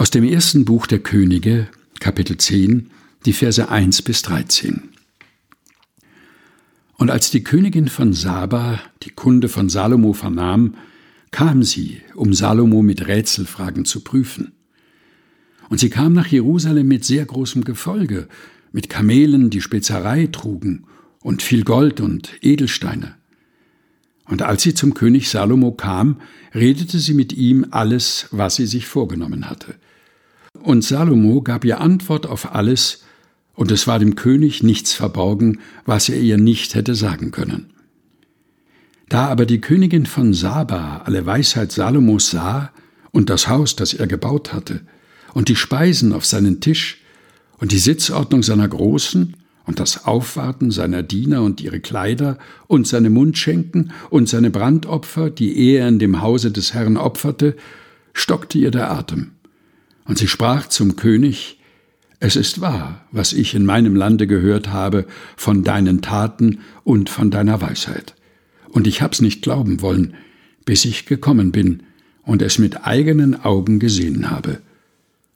Aus dem ersten Buch der Könige, Kapitel 10, die Verse 1 bis 13. Und als die Königin von Saba die Kunde von Salomo vernahm, kam sie, um Salomo mit Rätselfragen zu prüfen. Und sie kam nach Jerusalem mit sehr großem Gefolge, mit Kamelen, die Spezerei trugen, und viel Gold und Edelsteine. Und als sie zum König Salomo kam, redete sie mit ihm alles, was sie sich vorgenommen hatte. Und Salomo gab ihr Antwort auf alles, und es war dem König nichts verborgen, was er ihr nicht hätte sagen können. Da aber die Königin von Saba alle Weisheit Salomos sah und das Haus, das er gebaut hatte, und die Speisen auf seinen Tisch und die Sitzordnung seiner Großen und das Aufwarten seiner Diener und ihre Kleider und seine Mundschenken und seine Brandopfer, die er in dem Hause des Herrn opferte, stockte ihr der Atem. Und sie sprach zum König, Es ist wahr, was ich in meinem Lande gehört habe von deinen Taten und von deiner Weisheit. Und ich hab's nicht glauben wollen, bis ich gekommen bin und es mit eigenen Augen gesehen habe.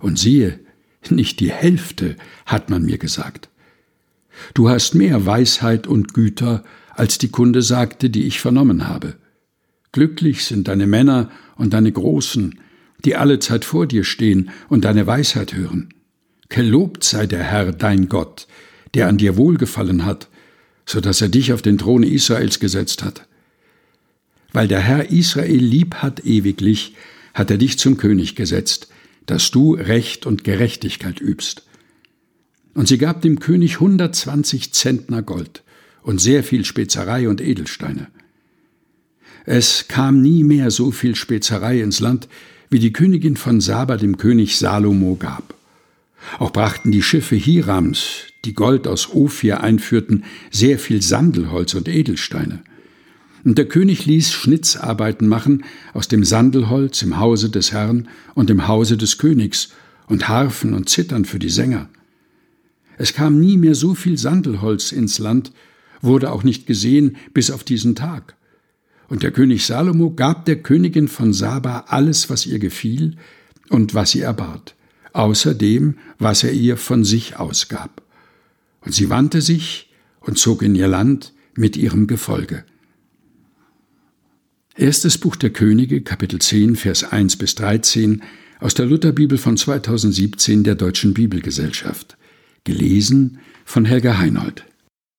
Und siehe, nicht die Hälfte hat man mir gesagt. Du hast mehr Weisheit und Güter, als die Kunde sagte, die ich vernommen habe. Glücklich sind deine Männer und deine Großen, die alle Zeit vor dir stehen und deine Weisheit hören. Gelobt sei der Herr, dein Gott, der an dir wohlgefallen hat, so dass er dich auf den Thron Israels gesetzt hat. Weil der Herr Israel lieb hat ewiglich, hat er dich zum König gesetzt, dass du Recht und Gerechtigkeit übst. Und sie gab dem König hundertzwanzig Zentner Gold und sehr viel Spezerei und Edelsteine. Es kam nie mehr so viel Spezerei ins Land, wie die Königin von Saba dem König Salomo gab. Auch brachten die Schiffe Hirams, die Gold aus Ophir einführten, sehr viel Sandelholz und Edelsteine. Und der König ließ Schnitzarbeiten machen aus dem Sandelholz im Hause des Herrn und im Hause des Königs und Harfen und Zittern für die Sänger. Es kam nie mehr so viel Sandelholz ins Land, wurde auch nicht gesehen bis auf diesen Tag. Und der König Salomo gab der Königin von Saba alles, was ihr gefiel und was sie erbat, außer dem, was er ihr von sich ausgab. Und sie wandte sich und zog in ihr Land mit ihrem Gefolge. Erstes Buch der Könige, Kapitel 10, Vers 1 bis 13 aus der Lutherbibel von 2017 der Deutschen Bibelgesellschaft. Gelesen von Helga Heinold.